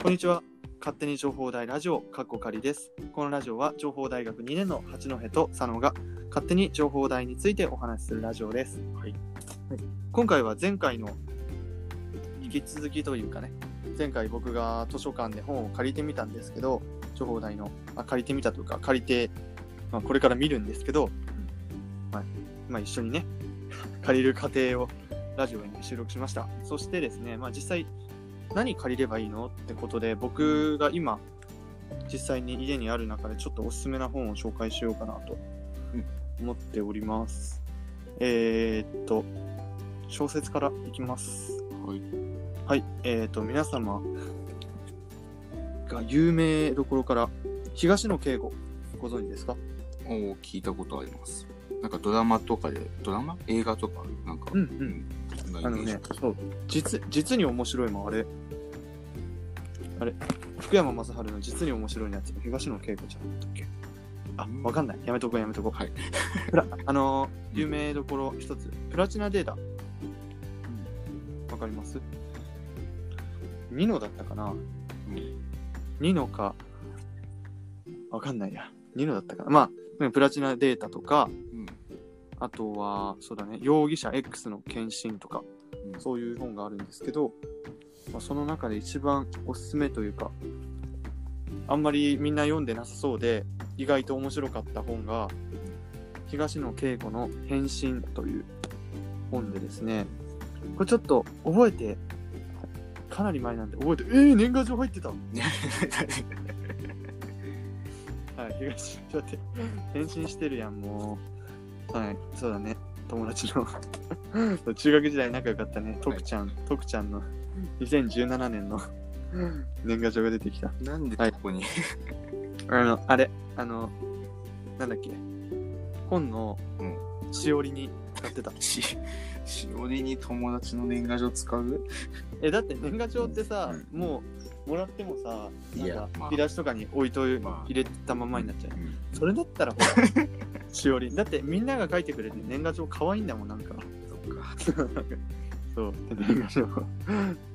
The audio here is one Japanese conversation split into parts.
こんにちは。勝手に情報大ラジオ、カッコカリです。このラジオは情報大学2年の八戸と佐野が勝手に情報大についてお話しするラジオです。はい。今回は前回の引き続きというかね、前回僕が図書館で本を借りてみたんですけど、情報大の、あ借りてみたというか、借りて、まあ、これから見るんですけど、はい。まあ一緒にね、借りる過程をラジオに収録しました。そしてですね、まあ実際、何借りればいいの？ってことで、僕が今、実際に家にある中でちょっとおすすめな本を紹介しようかなと思っております。えー、っと、小説からいきます。はい。はい、えー、っと、皆様が有名どころから、東野圭吾、ご存知ですか？おー聞いたことあります。なんかドラマとかで、ドラマ？映画とか、なんか、うんうん。あのね、そう、実、実に面白いもん、あれ。あれ、福山雅治の実に面白いやつ、東野圭吾ちゃんだっけ？あ、わかんない。やめとこう、やめとこう。はい。プラあのー有名どころ一つ、プラチナデータ。わかります？ニノだったかな？うん。ニノか、わかんないや。ニノだったかな？まあうん、プラチナデータとか、うん。あとは、そうだね、容疑者 X の献身とか、うん。そういう本があるんですけど、まあ、その中で一番おすすめというか、あんまりみんな読んでなさそうで、意外と面白かった本が、東野圭吾の変身という本でですね、これちょっと覚えて、かなり前なんで覚えて、えー、年賀状入ってた はい、東、って、変身してるやん、もう。はい、そうだね。友達の。中学時代仲良かったね、徳ちゃん、徳ちゃんの。2017年の。年賀状が出てきた。なんではいここに、あの、あれ、あの、なんだっけ、本のうん。しおりに使ってた。し、しおりに友達の年賀状使う？え、だって年賀状ってさ、うもう、もらってもさ、いやなんかまあ引き出しとかに置いとい、まあ入れたままになっちゃう。うんそれだったらほら、しおり。だってみんなが書いてくれて年賀状可愛いんだもん、なんか。そっか。そう、で年賀状。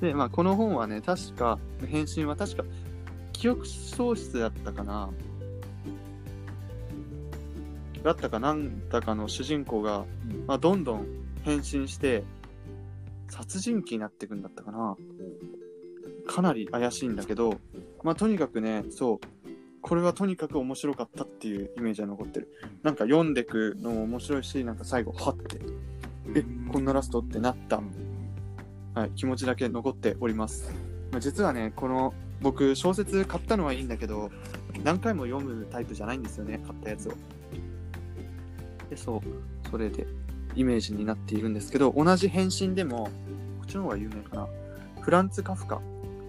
で、まあ、この本はね、確か、返信は確か、記憶喪失だったかな。だったかなんだかの主人公が、うんまあ、どんどん変身して、殺人鬼になっていくんだったかな。かなり怪しいんだけど、まあ、とにかくね、そう、これはとにかく面白かったっていうイメージが残ってる。なんか読んでくのも面白いし、なんか最後、はって、え、こんなラストってなったうんはい、気持ちだけ残っております。まあ、実はね、この僕小説買ったのはいいんだけど、何回も読むタイプじゃないんですよね、買ったやつを。で、そう、それでイメージになっているんですけど、同じ変身でも、こっちの方が有名かな。フランツ・カフカ。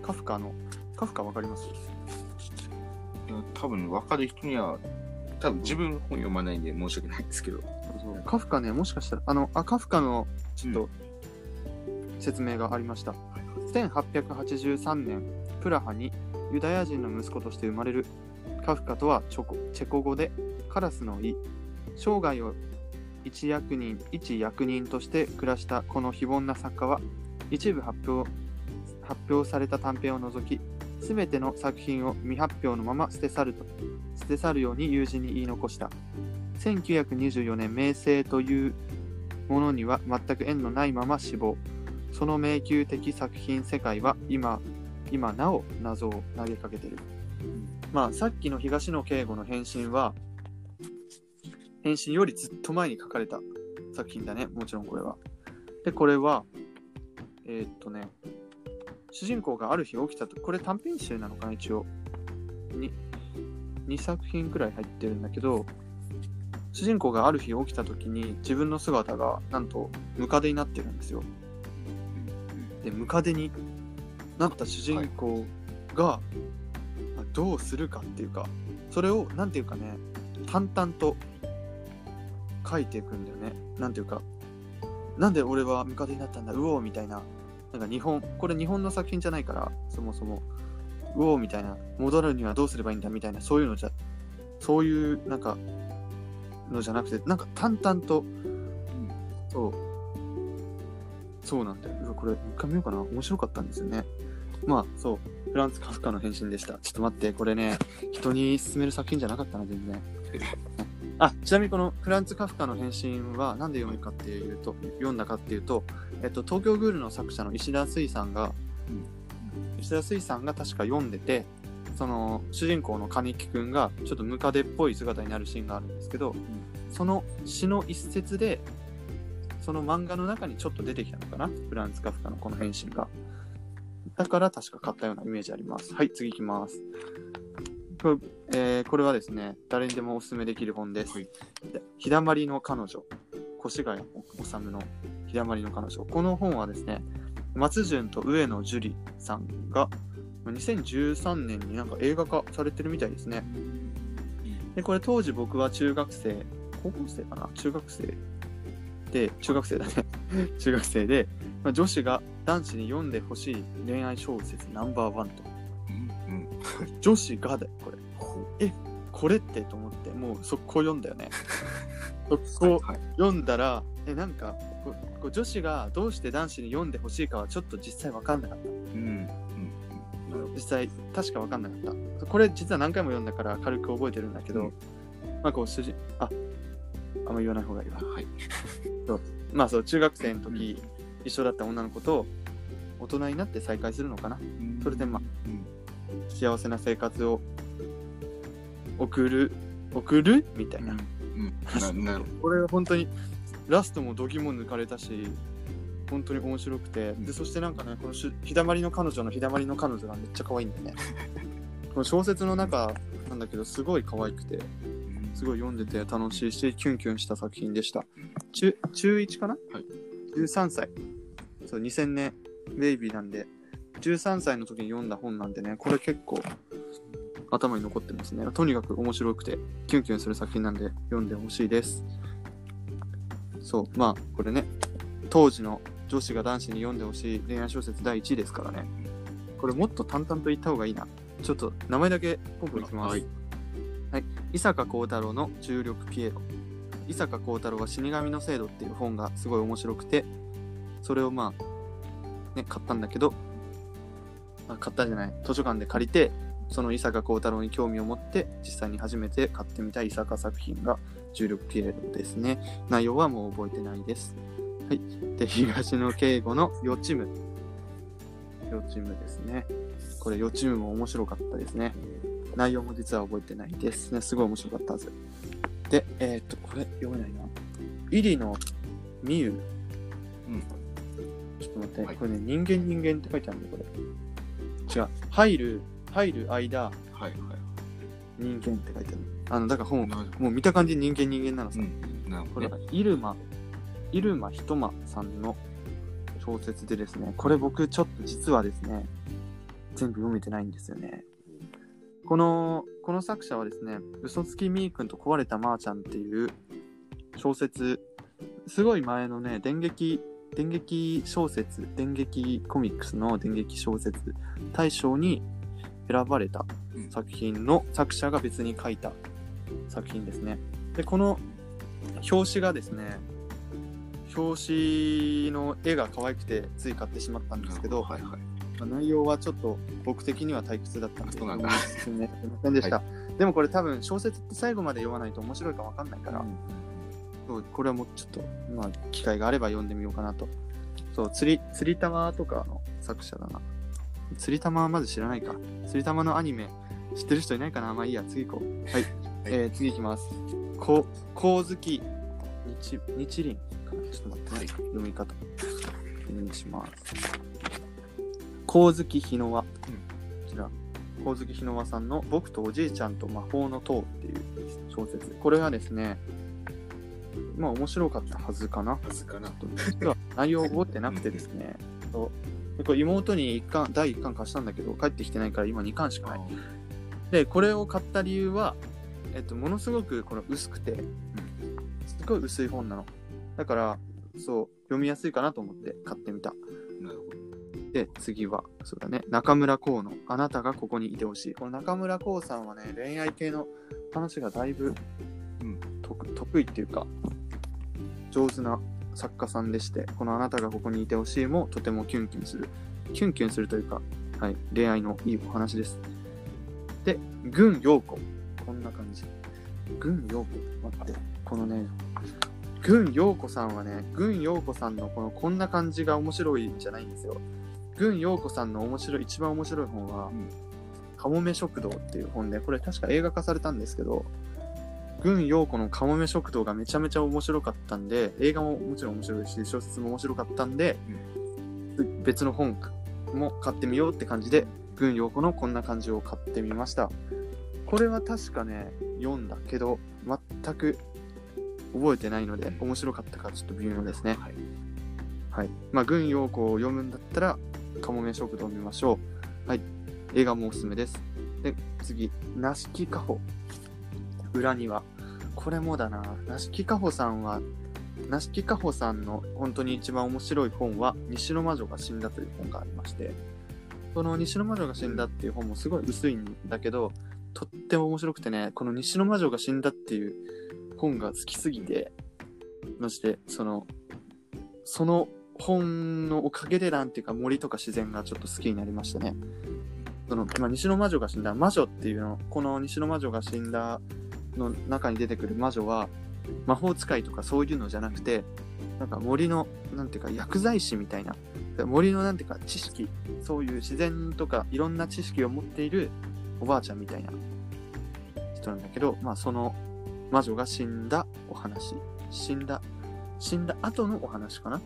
カフカの、カフカわかります？多分分かる人には、多分自分本読まないんで申し訳ないんですけど。カフカね、もしかしたら、あの、あ、カフカのちょっと説明がありました。1883年、プラハにユダヤ人の息子として生まれるカフカとはチョコチェコ語でカラスの意。生涯を一役人、一役人として暮らしたこの非凡な作家は、一部発表発表された短編を除き、すべての作品を未発表のまま捨て去ると捨て去るように友人に言い残した。1924年名声というものには全く縁のないまま死亡。その迷宮的作品世界は今、今なお謎を投げかけている。まあ、さっきの東野圭吾の変身は、変身よりずっと前に書かれた作品だね。もちろんこれは。で、これは、えーっとね、主人公がある日起きたと、これ短編集なのかな、一応。に2作品くらい入ってるんだけど、主人公がある日起きた時に自分の姿がなんとムカデになってるんですよ。で、ムカデになった主人公が、どうするかっていうか、それをなんていうかね、淡々と書いていくんだよね。なんていうか、なんで俺はムカデになったんだ、うおーみたいな。なんか日本、これ日本の作品じゃないから、そもそも、うおーみたいな、戻るにはどうすればいいんだみたいな、そういうのじゃ、そういうなんか、のじゃなくて、なんか淡々と、そう、そうなんだよ。これ、一回見ようかな。面白かったんですよね。まあ、そう。フランツ・カフカの変身でした。ちょっと待って、これね、人に勧める作品じゃなかったな、全然。あ、ちなみにこのフランツ・カフカの変身は何で読むかっていうと、読んだかっていうと、えっと、東京グールの作者の石田水さんが、石田水さんが確か読んでて、その主人公の金木くんがちょっとムカデっぽい姿になるシーンがあるんですけど、その詩の一節で、その漫画の中にちょっと出てきたのかな？フランツ・カフカのこの変身が。だから確か買ったようなイメージあります。はい、次行きます。これ,、えーこれはですね、誰にでもおすすめできる本です。はいで日だまりの彼女、越谷治の日だまりの彼女。この本はですね、松潤と上野樹里さんが2013年になんか映画化されてるみたいですね。で、これ当時僕は中学生、高校生かな？中学生で、中学生だね。中学生で、まあ、女子が男子に読んでほしい恋愛小説ナンバーワンと。うんうん女子がだよ、これ。ほこれってと思って、もう速攻読んだよね。速攻うはい読んだら、え、なんかこうこう女子がどうして男子に読んでほしいかはちょっと実際わかんなかった。うんうん実際、確かわかんなかった。これ実は何回も読んだから軽く覚えてるんだけど、うんまあこう主人、あ、あんま言わない方がいいわ。はい まあそう、中学生の時、一緒だった女の子と大人になって再会するのかな。それでまあうん幸せな生活を送る、送る？みたいな。うん。な なこれは本当にラストも度肝抜かれたし本当に面白くて。でそしてなんかねこのし日だまりの彼女の日だまりの彼女がめっちゃ可愛いんだよね。この小説の中なんだけどすごい可愛くて。どすごい読んでて楽しいしキュンキュンした作品でした。中中1かな、はい。13歳。そう2000年ベイビーなんで13歳の時に読んだ本なんでねこれ結構頭に残ってますね。とにかく面白くてキュンキュンする作品なんで読んでほしいです。そうまあこれね当時の女子が男子に読んでほしい恋愛小説第1位ですからね。これもっと淡々と言った方がいいな。ちょっと名前だけポンポンいきます、はい。伊坂幸太郎の重力ピエロ。伊坂幸太郎は死神の制度っていう本がすごい面白くてそれをまあね買ったんだけどあ買ったんじゃない図書館で借りてその伊坂幸太郎に興味を持って実際に初めて買ってみた伊坂作品が重力ピエロですね内容はもう覚えてないですはいで東野圭吾の予知夢予知夢ですねこれ予知夢も面白かったですね内容も実は覚えてないですね。すごい面白かったはず。で、えーっと、これ読めないな。イリのミユ。うんちょっと待って、はいこれね、人間人間って書いてあるんだよ、これ。違う。入る、入る間、はいはい人間って書いてある。あの、だから本、なるほもう見た感じ人間人間なのさ。うんなるほどねこれはイルマ、イルマひとまさんの小説でですね、これ僕ちょっと実はですね、全部読めてないんですよね。この、この作者はですね、嘘つきみーくんと壊れたまーちゃんっていう小説、すごい前のね、電撃、電撃小説、電撃コミックスの電撃小説大賞に選ばれたうん。作品の作者が別に書いた作品ですね。で、この表紙がですね、表紙の絵が可愛くてつい買ってしまったんですけど、はいはい。まあ内容はちょっと僕的には退屈だったんで、そうなんだ。すみませんでした。でもこれ多分小説って最後まで読まないと面白いか分かんないから、そうこれはもうちょっと、まあ、機会があれば読んでみようかなと。そう、釣り、釣り玉とかの作者だな。釣り玉はまず知らないか。釣り玉のアニメ知ってる人いないかな？まあいいや、次行こう。はい。えー、次行きます。こ、こうずき、日、日輪かな？ちょっと待ってね。はい読み方。お願いします。こうずきひのわ。こちら。こうずきひのわさんの僕とおじいちゃんと魔法の塔っていう小説。これはですね、まあ面白かったはずかな。はずかな実は内容を覚えてなくてですね、そうでこれ妹に一巻第1巻貸したんだけど、帰ってきてないから今2巻しかない。で、これを買った理由は、えっと、ものすごくこの薄くて、すごい薄い本なの。だから、そう、読みやすいかなと思って買ってみた。なるほどで、次は、そうだね、中村光のあなたがここにいてほしい。この中村光さんはね、恋愛系の話がだいぶ、うん得得意っていうか、上手な作家さんでして、このあなたがここにいてほしいもとてもキュンキュンする。キュンキュンするというか、はい、恋愛のいいお話です。で、軍陽子。こんな感じ。軍陽子。待って、このね、軍陽子さんはね、軍陽子さんのこのこんな感じが面白いんじゃないんですよ。軍陽子さんの面白い、一番面白い本は、うんかもめ食堂っていう本で、これ確か映画化されたんですけど、軍陽子のかもめ食堂がめちゃめちゃ面白かったんで、映画ももちろん面白いし、小説も面白かったんで、別の本も買ってみようって感じで、軍陽子のこんな感じを買ってみました。これは確かね、読んだけど、全く覚えてないので、面白かったかちょっと微妙ですね。はい。はい。まあ、軍陽子を読むんだったら、かもめ食堂を見ましょう。はい。映画もおすすめです。で、次、なしきかほ。裏には。これもだな。なしきかほさんは、なしきかほさんの本当に一番面白い本は、西の魔女が死んだという本がありまして、この西の魔女が死んだっていう本もすごい薄いんだけど、とっても面白くてね、この西の魔女が死んだっていう本が好きすぎて、まして、その、その本のおかげでなんていうか森とか自然がちょっと好きになりましたね。その、まあ、西の魔女が死んだ魔女っていうの、この西の魔女が死んだの中に出てくる魔女は、魔法使いとかそういうのじゃなくて、なんか森の、なんていうか薬剤師みたいな、森のなんていうか知識、そういう自然とかいろんな知識を持っているおばあちゃんみたいな人なんだけど、まあその魔女が死んだお話、死んだ、死んだ後のお話かな？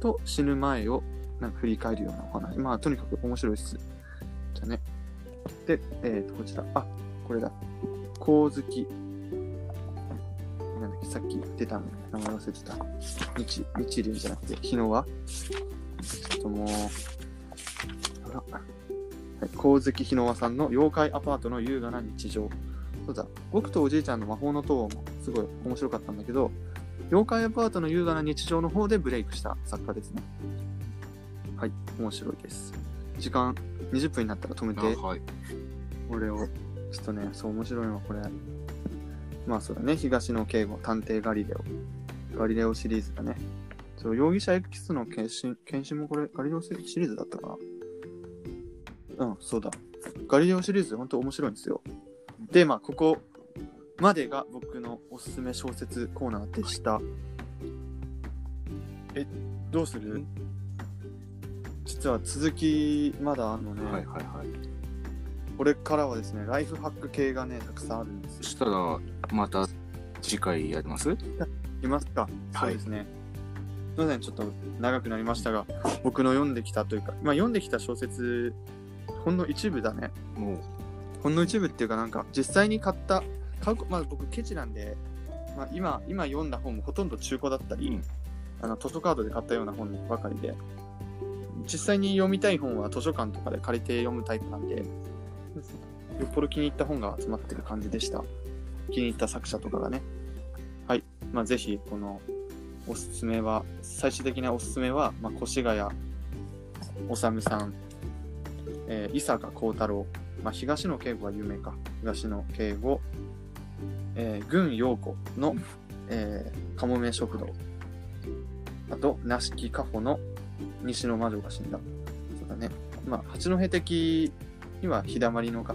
と死ぬ前をなんか振り返るようなお話。まあとにかく面白いです。じゃあね。で、えっ、と、こちら。あ、これだ。光月。なんだっけ、さっき出たの。名前忘れてた。日、日輪じゃなくて、日の輪ちょっともう、あら。はい、光月日の輪さんの妖怪アパートの優雅な日常。そうだ、僕とおじいちゃんの魔法の塔もすごい面白かったんだけど、妖怪アパートの優雅な日常の方でブレイクした作家ですね。はい、面白いです。時間20分になったら止めて、あはい。これを、ちょっとね、そう面白いのはこれ。まあそうだね、東野圭吾、探偵ガリレオ。ガリレオシリーズだね。そう容疑者 X の検診、検診もこれ、ガリレオシリーズだったかな？うん、そうだ。ガリレオシリーズ、本当面白いんですよ。で、まあ、ここまでが僕のおすすめ小説コーナーでした。え、どうする？ん実は続き、まだあるのね。はいはいはい。これからはですね、ライフハック系がね、たくさんあるんですよ。そしたら、また次回やります？いますか、はいそうですね。すみません、ちょっと長くなりましたが、僕の読んできたというか、まあ読んできた小説、ほんの一部だね。もう、ほんの一部っていうか、なんか、実際に買った、買うこ、まあ僕、ケチなんで、まあ今、今読んだ本もほとんど中古だったり、うんあの図書カードで買ったような本ばかりで、実際に読みたい本は図書館とかで借りて読むタイプなんで、よっぽど気に入った本が集まってる感じでした。気に入った作者とかがね。はい。まあ、ぜひ、この、おすすめは、最終的なおすすめは、まあ、越谷治さん、えー伊坂幸太郎、まあ、東野圭吾は有名か。東野圭吾、えー、軍陽子の、えー、かもめ食堂。あと、なしきかほの西の魔女が死んだ。そうだね。まあ、八戸的には、日だまりのか、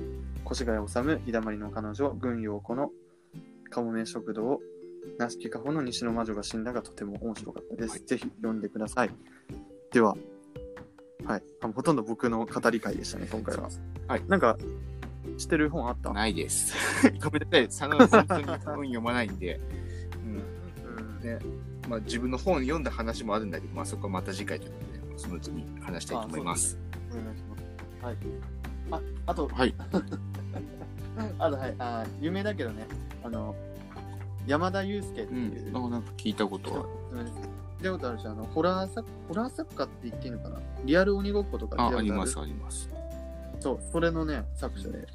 越谷治、日だまりの彼女、軍陽子のかもめ食堂、なしきかほの西の魔女が死んだがとても面白かったです。はいぜひ読んでください。では、はい。あほとんど僕の語り会でしたね、今回は。はい。なんか、知ってる本あった？ないです。ごめんなさい。佐野さん本当に本読まないんで。うん。うんね、まあ自分の本読んだ話もあるんだけど、まあそこはまた次回ということで、そのうちに話したいと思います。お願いします。はい。あ、あと、はい。あと、はい。あ有名だけどね、あの、山田裕介ってういう、ん。あ、なんか聞いたことは。見たことあるし、あの、ホラー作、ホラー作家って言っていいのかな？リアル鬼ごっことかあ、あります、あります。そう、それのね、作者で。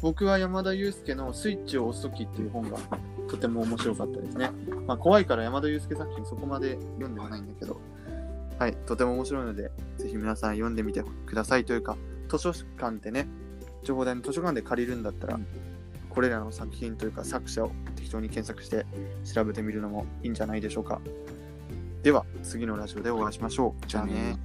僕は山田裕介のスイッチを押すときっていう本がとても面白かったですね。まあ怖いから山田裕介作品そこまで読んではないんだけど、はい、とても面白いので、ぜひ皆さん読んでみてくださいというか、図書館でね、情報台の図書館で借りるんだったら、うんこれらの作品というか作者を適当に検索して調べてみるのもいいんじゃないでしょうか。では、次のラジオでお会いしましょう。じゃあね。